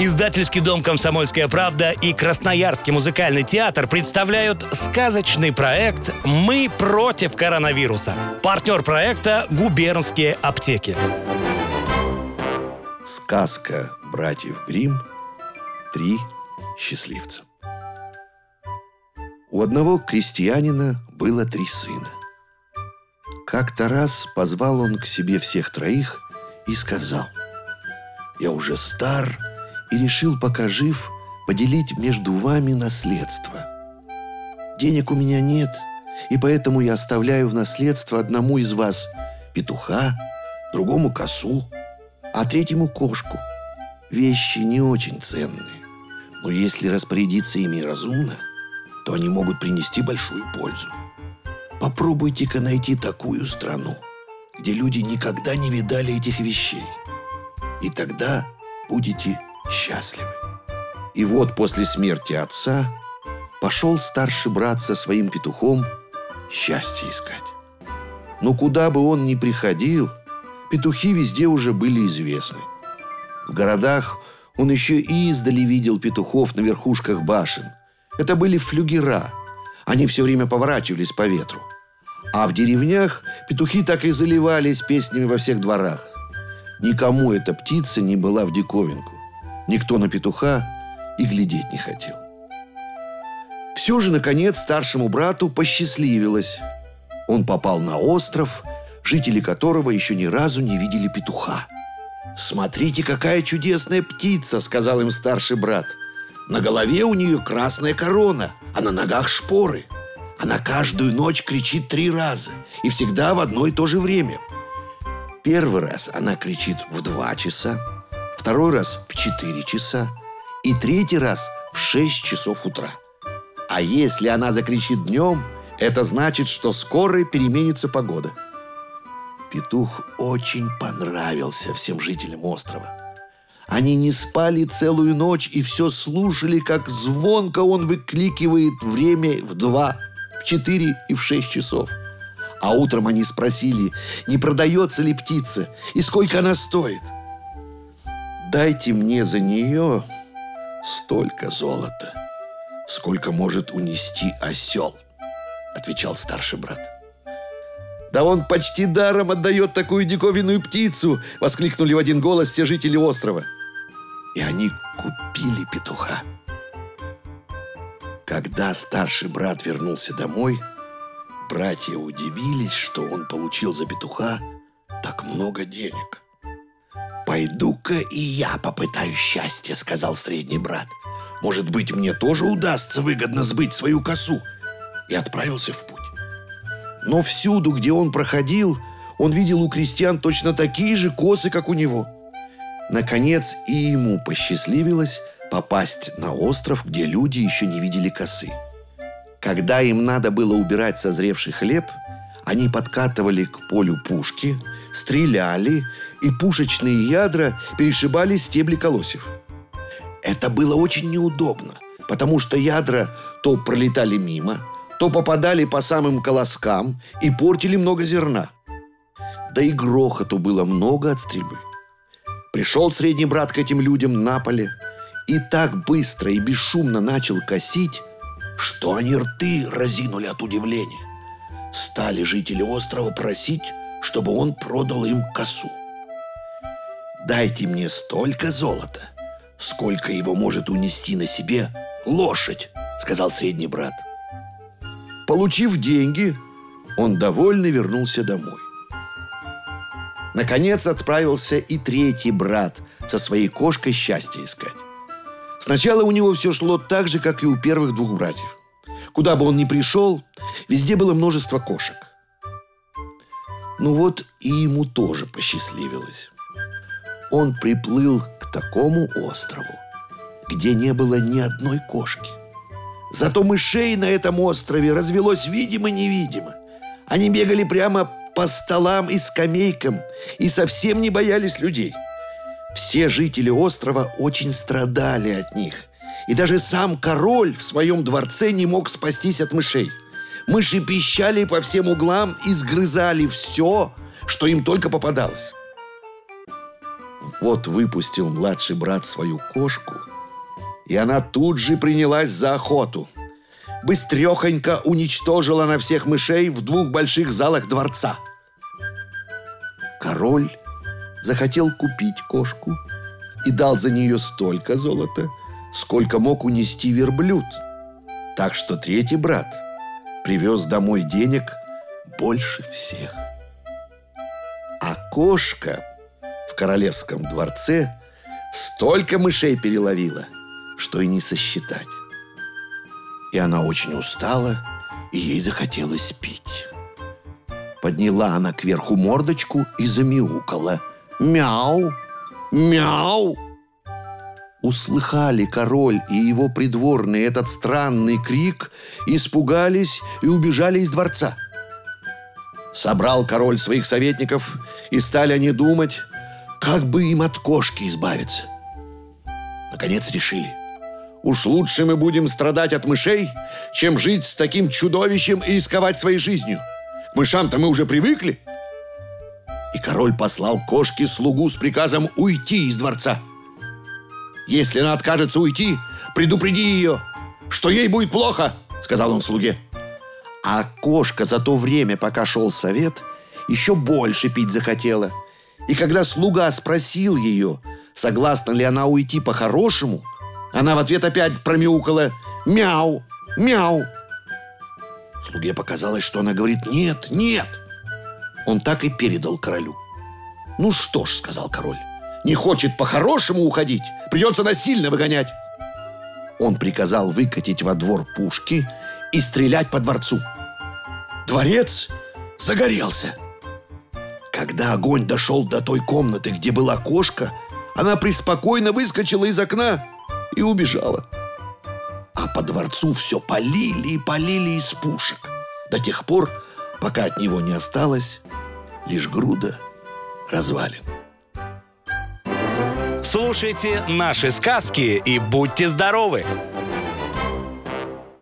Издательский дом «Комсомольская правда» и Красноярский музыкальный театр представляют сказочный проект «Мы против коронавируса». Партнер проекта «Губернские аптеки». Сказка братьев Грим «Три счастливца». У одного крестьянина было три сына. Как-то раз позвал он к себе всех троих и сказал, «Я уже стар и решил, пока жив, поделить между вами наследство. Денег у меня нет, и поэтому я оставляю в наследство одному из вас петуха, другому косу, а третьему кошку. Вещи не очень ценные, но если распорядиться ими разумно, то они могут принести большую пользу. Попробуйте-ка найти такую страну, где люди никогда не видали этих вещей. И тогда будете счастливы. И вот после смерти отца пошел старший брат со своим петухом счастье искать. Но куда бы он ни приходил, петухи везде уже были известны. В городах он еще и издали видел петухов на верхушках башен. Это были флюгера. Они все время поворачивались по ветру. А в деревнях петухи так и заливались песнями во всех дворах. Никому эта птица не была в диковинку. Никто на петуха и глядеть не хотел. Все же, наконец, старшему брату посчастливилось. Он попал на остров, жители которого еще ни разу не видели петуха. «Смотрите, какая чудесная птица!» — сказал им старший брат. «На голове у нее красная корона, а на ногах шпоры. Она каждую ночь кричит три раза и всегда в одно и то же время. Первый раз она кричит в два часа, второй раз в 4 часа и третий раз в 6 часов утра. А если она закричит днем, это значит, что скоро переменится погода. Петух очень понравился всем жителям острова. Они не спали целую ночь и все слушали, как звонко он выкликивает время в два, в четыре и в шесть часов. А утром они спросили, не продается ли птица и сколько она стоит – Дайте мне за нее столько золота, сколько может унести осел, отвечал старший брат. Да он почти даром отдает такую диковинную птицу, воскликнули в один голос все жители острова. И они купили петуха. Когда старший брат вернулся домой, братья удивились, что он получил за петуха так много денег – «Пойду-ка и я попытаюсь счастья», — сказал средний брат. «Может быть, мне тоже удастся выгодно сбыть свою косу». И отправился в путь. Но всюду, где он проходил, он видел у крестьян точно такие же косы, как у него. Наконец и ему посчастливилось попасть на остров, где люди еще не видели косы. Когда им надо было убирать созревший хлеб – они подкатывали к полю пушки, стреляли, и пушечные ядра перешибали стебли колосьев. Это было очень неудобно, потому что ядра то пролетали мимо, то попадали по самым колоскам и портили много зерна. Да и грохоту было много от стрельбы. Пришел средний брат к этим людям на поле и так быстро и бесшумно начал косить, что они рты разинули от удивления стали жители острова просить, чтобы он продал им косу. «Дайте мне столько золота, сколько его может унести на себе лошадь», — сказал средний брат. Получив деньги, он довольно вернулся домой. Наконец отправился и третий брат со своей кошкой счастья искать. Сначала у него все шло так же, как и у первых двух братьев. Куда бы он ни пришел, везде было множество кошек. Ну вот и ему тоже посчастливилось. Он приплыл к такому острову, где не было ни одной кошки. Зато мышей на этом острове развелось видимо-невидимо. Они бегали прямо по столам и скамейкам и совсем не боялись людей. Все жители острова очень страдали от них. И даже сам король в своем дворце не мог спастись от мышей. Мыши пищали по всем углам и сгрызали все, что им только попадалось. Вот выпустил младший брат свою кошку, и она тут же принялась за охоту. Быстрехонько уничтожила на всех мышей в двух больших залах дворца. Король захотел купить кошку и дал за нее столько золота, сколько мог унести верблюд. Так что третий брат привез домой денег больше всех. А кошка в королевском дворце столько мышей переловила, что и не сосчитать. И она очень устала, и ей захотелось пить. Подняла она кверху мордочку и замяукала. «Мяу! Мяу!» Услыхали король и его придворные этот странный крик, испугались и убежали из дворца. Собрал король своих советников, и стали они думать, как бы им от кошки избавиться. Наконец решили, уж лучше мы будем страдать от мышей, чем жить с таким чудовищем и рисковать своей жизнью. К мышам-то мы уже привыкли. И король послал кошке слугу с приказом уйти из дворца – если она откажется уйти, предупреди ее, что ей будет плохо, сказал он слуге. А кошка за то время, пока шел совет, еще больше пить захотела. И когда слуга спросил ее, согласна ли она уйти по-хорошему, она в ответ опять промяукала «Мяу! Мяу!». Слуге показалось, что она говорит «Нет! Нет!». Он так и передал королю. «Ну что ж», — сказал король, не хочет по-хорошему уходить, придется насильно выгонять. Он приказал выкатить во двор пушки и стрелять по дворцу. Дворец загорелся. Когда огонь дошел до той комнаты, где была кошка, она преспокойно выскочила из окна и убежала. А по дворцу все полили и полили из пушек до тех пор, пока от него не осталось лишь груда развалин. Слушайте наши сказки и будьте здоровы!